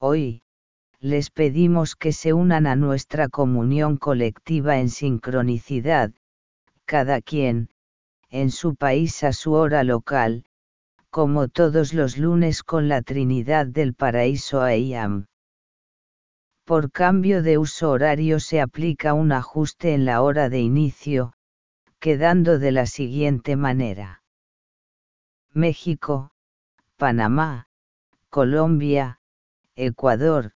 Hoy, les pedimos que se unan a nuestra comunión colectiva en sincronicidad, cada quien, en su país a su hora local, como todos los lunes con la Trinidad del Paraíso AIAM. Por cambio de uso horario se aplica un ajuste en la hora de inicio, quedando de la siguiente manera. México, Panamá, Colombia, Ecuador,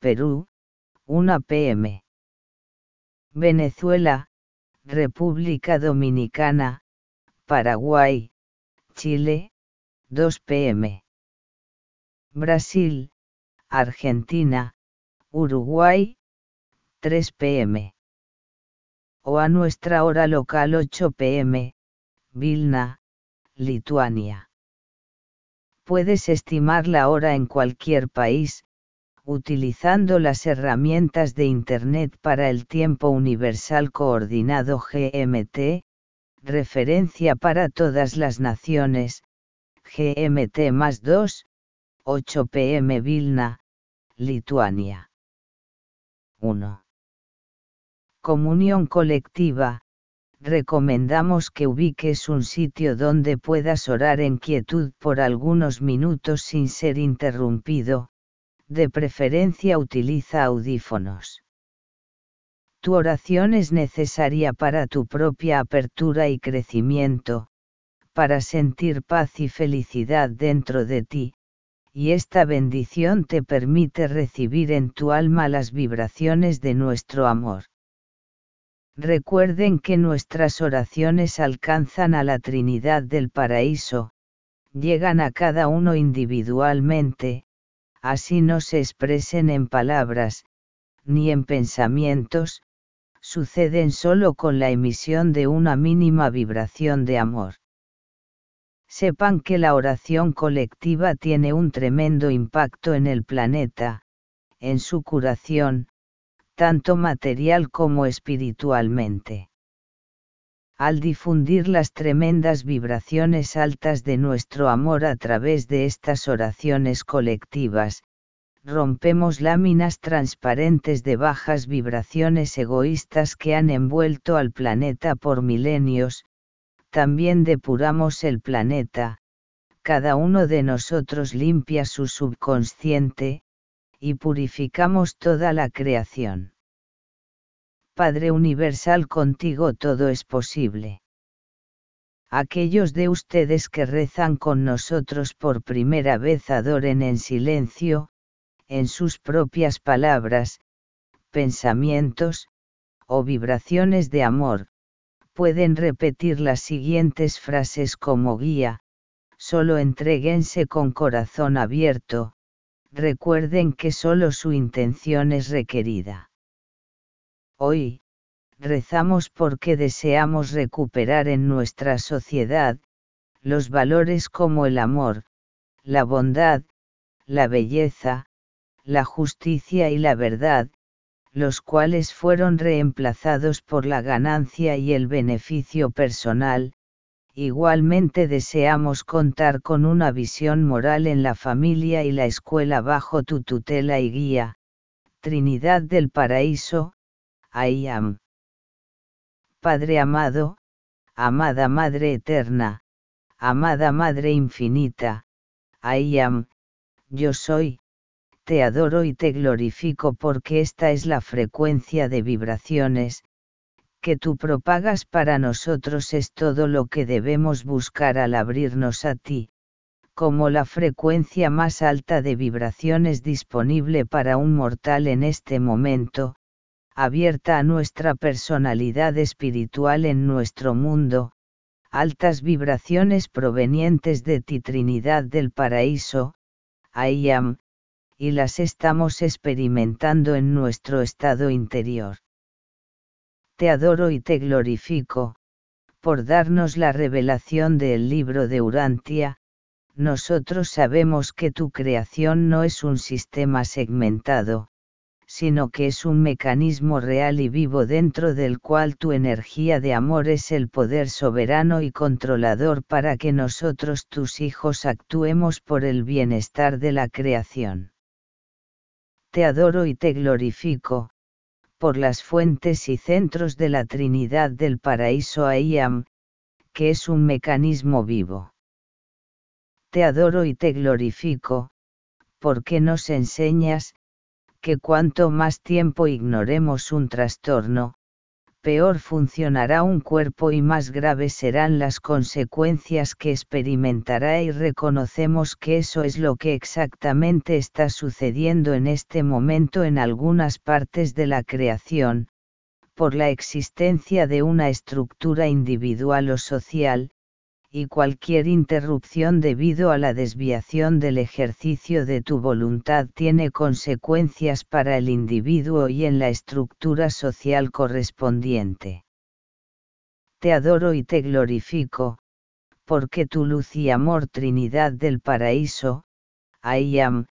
Perú, 1 pm. Venezuela, República Dominicana, Paraguay, Chile, 2 pm. Brasil, Argentina, Uruguay, 3 pm. O a nuestra hora local 8 pm, Vilna, Lituania. Puedes estimar la hora en cualquier país, utilizando las herramientas de Internet para el tiempo universal coordinado GMT, referencia para todas las naciones, GMT más 2, 8 pm Vilna, Lituania. 1. Comunión colectiva, recomendamos que ubiques un sitio donde puedas orar en quietud por algunos minutos sin ser interrumpido, de preferencia utiliza audífonos. Tu oración es necesaria para tu propia apertura y crecimiento, para sentir paz y felicidad dentro de ti, y esta bendición te permite recibir en tu alma las vibraciones de nuestro amor. Recuerden que nuestras oraciones alcanzan a la Trinidad del Paraíso, llegan a cada uno individualmente, así no se expresen en palabras, ni en pensamientos, suceden solo con la emisión de una mínima vibración de amor. Sepan que la oración colectiva tiene un tremendo impacto en el planeta, en su curación, tanto material como espiritualmente. Al difundir las tremendas vibraciones altas de nuestro amor a través de estas oraciones colectivas, rompemos láminas transparentes de bajas vibraciones egoístas que han envuelto al planeta por milenios, también depuramos el planeta, cada uno de nosotros limpia su subconsciente, y purificamos toda la creación. Padre Universal contigo todo es posible. Aquellos de ustedes que rezan con nosotros por primera vez adoren en silencio, en sus propias palabras, pensamientos, o vibraciones de amor, pueden repetir las siguientes frases como guía, solo entreguense con corazón abierto, recuerden que solo su intención es requerida. Hoy, rezamos porque deseamos recuperar en nuestra sociedad, los valores como el amor, la bondad, la belleza, la justicia y la verdad, los cuales fueron reemplazados por la ganancia y el beneficio personal, igualmente deseamos contar con una visión moral en la familia y la escuela bajo tu tutela y guía, Trinidad del Paraíso, Ayam. Padre amado, amada Madre eterna, amada Madre infinita, Ayam, yo soy, te adoro y te glorifico porque esta es la frecuencia de vibraciones, que tú propagas para nosotros es todo lo que debemos buscar al abrirnos a ti, como la frecuencia más alta de vibraciones disponible para un mortal en este momento, abierta a nuestra personalidad espiritual en nuestro mundo, altas vibraciones provenientes de ti Trinidad del Paraíso, Ayam, y las estamos experimentando en nuestro estado interior. Te adoro y te glorifico, por darnos la revelación del libro de Urantia, nosotros sabemos que tu creación no es un sistema segmentado, sino que es un mecanismo real y vivo dentro del cual tu energía de amor es el poder soberano y controlador para que nosotros tus hijos actuemos por el bienestar de la creación. te adoro y te glorifico, por las fuentes y centros de la Trinidad del paraíso Aiam, que es un mecanismo vivo. Te adoro y te glorifico, porque nos enseñas, que cuanto más tiempo ignoremos un trastorno, peor funcionará un cuerpo y más graves serán las consecuencias que experimentará y reconocemos que eso es lo que exactamente está sucediendo en este momento en algunas partes de la creación, por la existencia de una estructura individual o social, y cualquier interrupción debido a la desviación del ejercicio de tu voluntad tiene consecuencias para el individuo y en la estructura social correspondiente. Te adoro y te glorifico, porque tu luz y amor Trinidad del Paraíso, Ayam,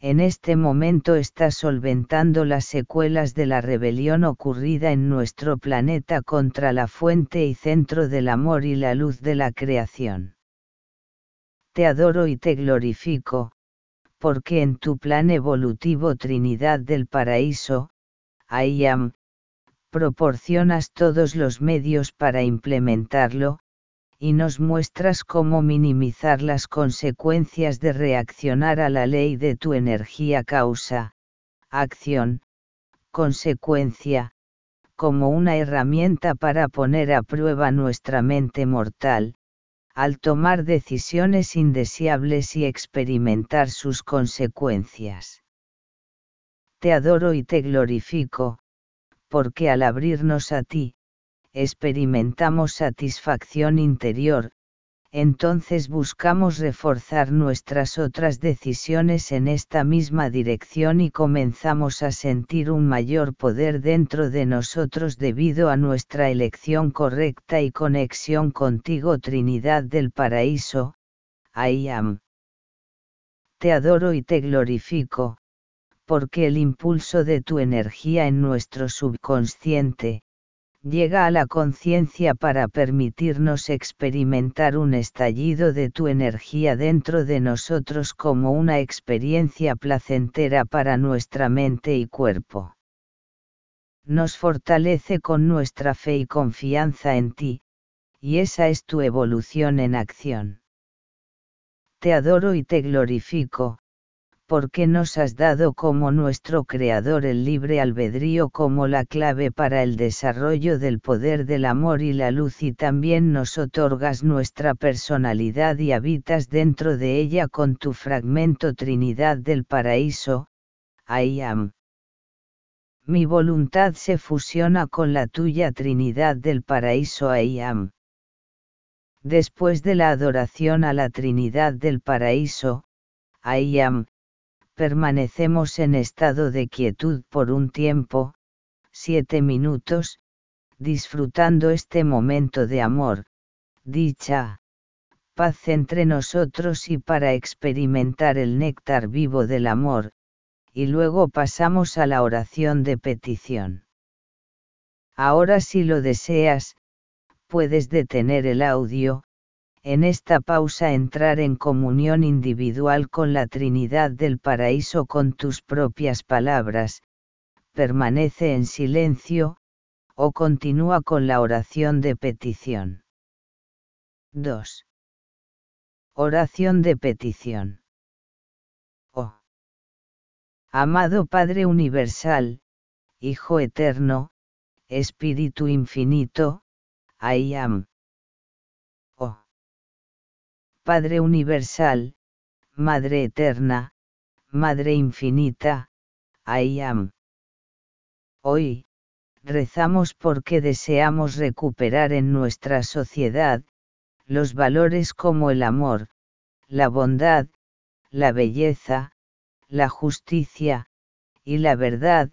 en este momento está solventando las secuelas de la rebelión ocurrida en nuestro planeta contra la fuente y centro del amor y la luz de la creación. Te adoro y te glorifico, porque en tu plan evolutivo Trinidad del Paraíso, Ayam, proporcionas todos los medios para implementarlo, y nos muestras cómo minimizar las consecuencias de reaccionar a la ley de tu energía causa, acción, consecuencia, como una herramienta para poner a prueba nuestra mente mortal, al tomar decisiones indeseables y experimentar sus consecuencias. Te adoro y te glorifico, porque al abrirnos a ti, experimentamos satisfacción interior, entonces buscamos reforzar nuestras otras decisiones en esta misma dirección y comenzamos a sentir un mayor poder dentro de nosotros debido a nuestra elección correcta y conexión contigo Trinidad del Paraíso, I am. Te adoro y te glorifico, porque el impulso de tu energía en nuestro subconsciente, llega a la conciencia para permitirnos experimentar un estallido de tu energía dentro de nosotros como una experiencia placentera para nuestra mente y cuerpo. Nos fortalece con nuestra fe y confianza en ti, y esa es tu evolución en acción. Te adoro y te glorifico, porque nos has dado como nuestro Creador el libre albedrío como la clave para el desarrollo del poder del amor y la luz y también nos otorgas nuestra personalidad y habitas dentro de ella con tu fragmento Trinidad del Paraíso, I am. Mi voluntad se fusiona con la tuya Trinidad del Paraíso I am. Después de la adoración a la Trinidad del Paraíso, I am, permanecemos en estado de quietud por un tiempo, siete minutos, disfrutando este momento de amor, dicha, paz entre nosotros y para experimentar el néctar vivo del amor, y luego pasamos a la oración de petición. Ahora si lo deseas, puedes detener el audio, en esta pausa entrar en comunión individual con la Trinidad del Paraíso con tus propias palabras, permanece en silencio, o continúa con la oración de petición. 2. Oración de petición. Oh. Amado Padre Universal, Hijo Eterno, Espíritu Infinito, I am. Padre Universal, Madre Eterna, Madre Infinita, I am. Hoy, rezamos porque deseamos recuperar en nuestra sociedad, los valores como el amor, la bondad, la belleza, la justicia, y la verdad,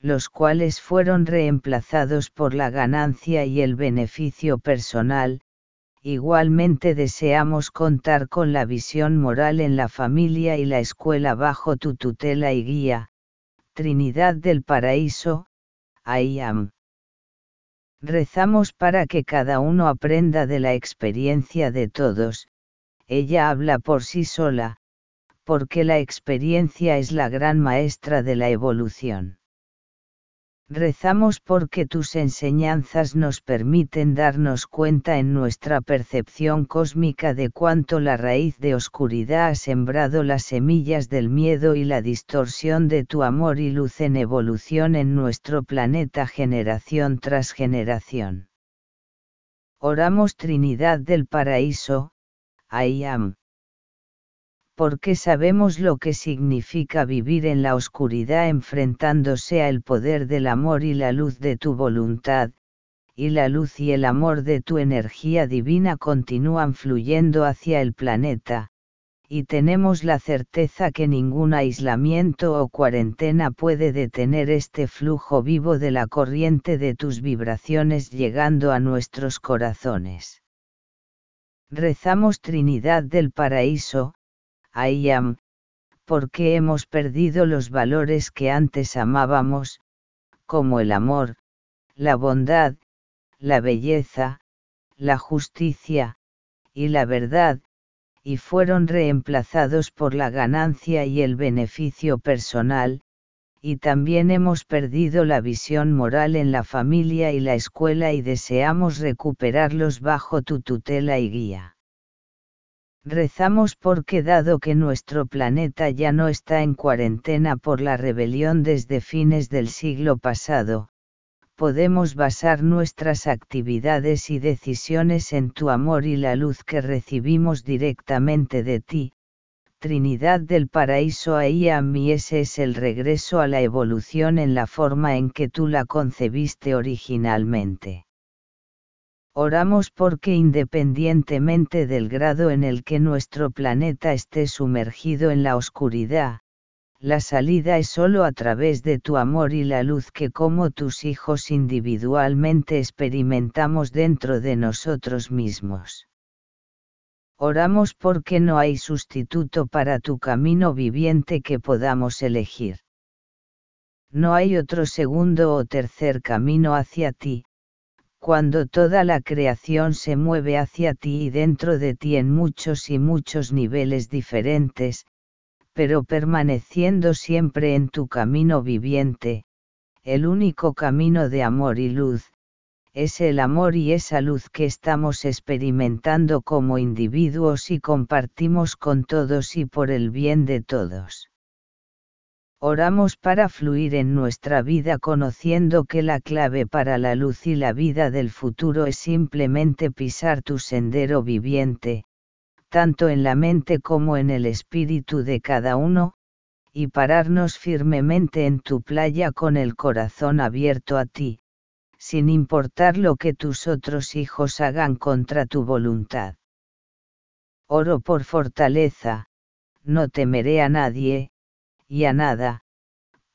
los cuales fueron reemplazados por la ganancia y el beneficio personal, Igualmente deseamos contar con la visión moral en la familia y la escuela bajo tu tutela y guía, Trinidad del Paraíso, Ayam. Rezamos para que cada uno aprenda de la experiencia de todos, ella habla por sí sola, porque la experiencia es la gran maestra de la evolución. Rezamos porque tus enseñanzas nos permiten darnos cuenta en nuestra percepción cósmica de cuánto la raíz de oscuridad ha sembrado las semillas del miedo y la distorsión de tu amor y luz en evolución en nuestro planeta generación tras generación. Oramos Trinidad del Paraíso, Ayam porque sabemos lo que significa vivir en la oscuridad enfrentándose al poder del amor y la luz de tu voluntad, y la luz y el amor de tu energía divina continúan fluyendo hacia el planeta, y tenemos la certeza que ningún aislamiento o cuarentena puede detener este flujo vivo de la corriente de tus vibraciones llegando a nuestros corazones. Rezamos Trinidad del Paraíso, Ayam, porque hemos perdido los valores que antes amábamos, como el amor, la bondad, la belleza, la justicia, y la verdad, y fueron reemplazados por la ganancia y el beneficio personal, y también hemos perdido la visión moral en la familia y la escuela y deseamos recuperarlos bajo tu tutela y guía. Rezamos porque dado que nuestro planeta ya no está en cuarentena por la rebelión desde fines del siglo pasado, podemos basar nuestras actividades y decisiones en tu amor y la luz que recibimos directamente de ti. Trinidad del Paraíso ahí a mí ese es el regreso a la evolución en la forma en que tú la concebiste originalmente. Oramos porque independientemente del grado en el que nuestro planeta esté sumergido en la oscuridad, la salida es solo a través de tu amor y la luz que como tus hijos individualmente experimentamos dentro de nosotros mismos. Oramos porque no hay sustituto para tu camino viviente que podamos elegir. No hay otro segundo o tercer camino hacia ti, cuando toda la creación se mueve hacia ti y dentro de ti en muchos y muchos niveles diferentes, pero permaneciendo siempre en tu camino viviente, el único camino de amor y luz, es el amor y esa luz que estamos experimentando como individuos y compartimos con todos y por el bien de todos. Oramos para fluir en nuestra vida conociendo que la clave para la luz y la vida del futuro es simplemente pisar tu sendero viviente, tanto en la mente como en el espíritu de cada uno, y pararnos firmemente en tu playa con el corazón abierto a ti, sin importar lo que tus otros hijos hagan contra tu voluntad. Oro por fortaleza, no temeré a nadie, y a nada,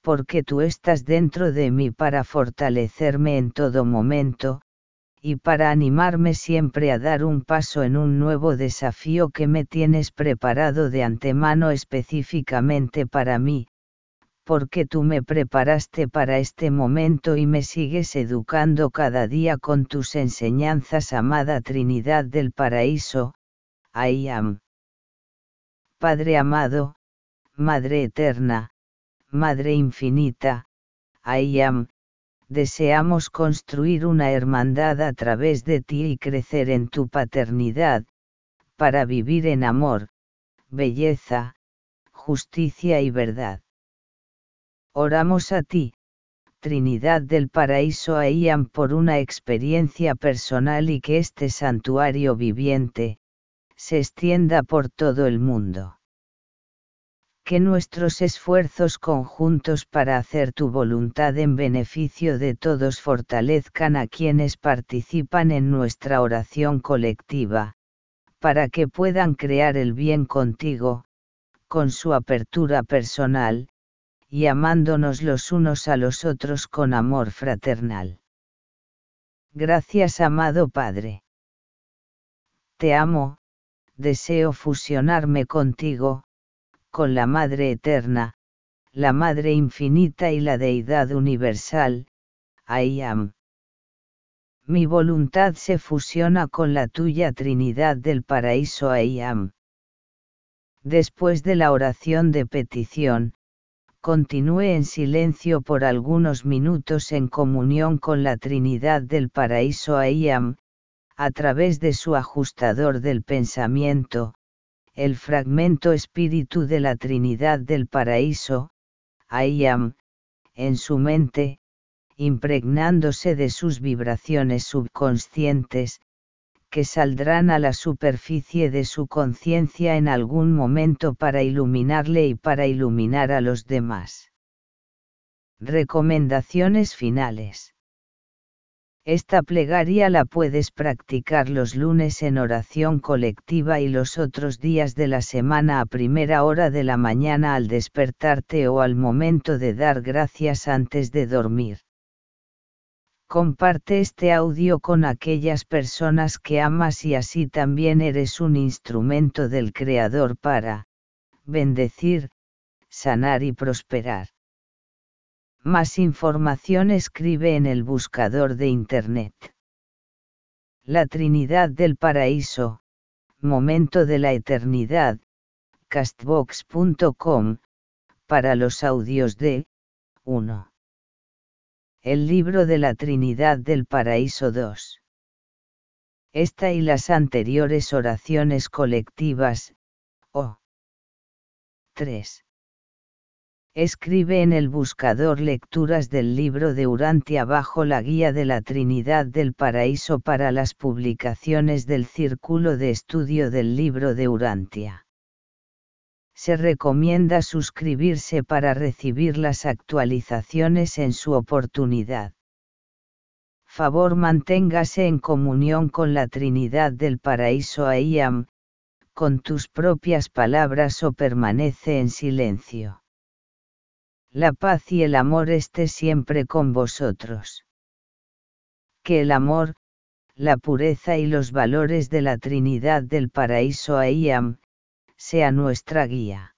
porque tú estás dentro de mí para fortalecerme en todo momento, y para animarme siempre a dar un paso en un nuevo desafío que me tienes preparado de antemano específicamente para mí, porque tú me preparaste para este momento y me sigues educando cada día con tus enseñanzas, amada Trinidad del Paraíso, I am. Padre amado, Madre Eterna, Madre Infinita, Ayam, deseamos construir una hermandad a través de ti y crecer en tu paternidad, para vivir en amor, belleza, justicia y verdad. Oramos a ti, Trinidad del Paraíso Ayam por una experiencia personal y que este santuario viviente, se extienda por todo el mundo que nuestros esfuerzos conjuntos para hacer tu voluntad en beneficio de todos fortalezcan a quienes participan en nuestra oración colectiva, para que puedan crear el bien contigo, con su apertura personal, y amándonos los unos a los otros con amor fraternal. Gracias amado Padre. Te amo, deseo fusionarme contigo, con la Madre Eterna, la Madre Infinita y la Deidad Universal, I am. Mi voluntad se fusiona con la tuya Trinidad del Paraíso I am. Después de la oración de petición, continúe en silencio por algunos minutos en comunión con la Trinidad del Paraíso Ayam, a través de su ajustador del pensamiento, el fragmento espíritu de la Trinidad del Paraíso, Ayam, en su mente, impregnándose de sus vibraciones subconscientes, que saldrán a la superficie de su conciencia en algún momento para iluminarle y para iluminar a los demás. Recomendaciones finales. Esta plegaria la puedes practicar los lunes en oración colectiva y los otros días de la semana a primera hora de la mañana al despertarte o al momento de dar gracias antes de dormir. Comparte este audio con aquellas personas que amas y así también eres un instrumento del Creador para bendecir, sanar y prosperar. Más información escribe en el buscador de Internet. La Trinidad del Paraíso, Momento de la Eternidad, castbox.com, para los audios de 1. El libro de la Trinidad del Paraíso 2. Esta y las anteriores oraciones colectivas, o 3. Escribe en el buscador lecturas del libro de Urantia bajo la guía de la Trinidad del Paraíso para las publicaciones del Círculo de Estudio del Libro de Urantia se recomienda suscribirse para recibir las actualizaciones en su oportunidad. Favor manténgase en comunión con la Trinidad del Paraíso Ayam, con tus propias palabras o permanece en silencio. La paz y el amor esté siempre con vosotros. Que el amor, la pureza y los valores de la Trinidad del Paraíso Ayam, sea nuestra guía.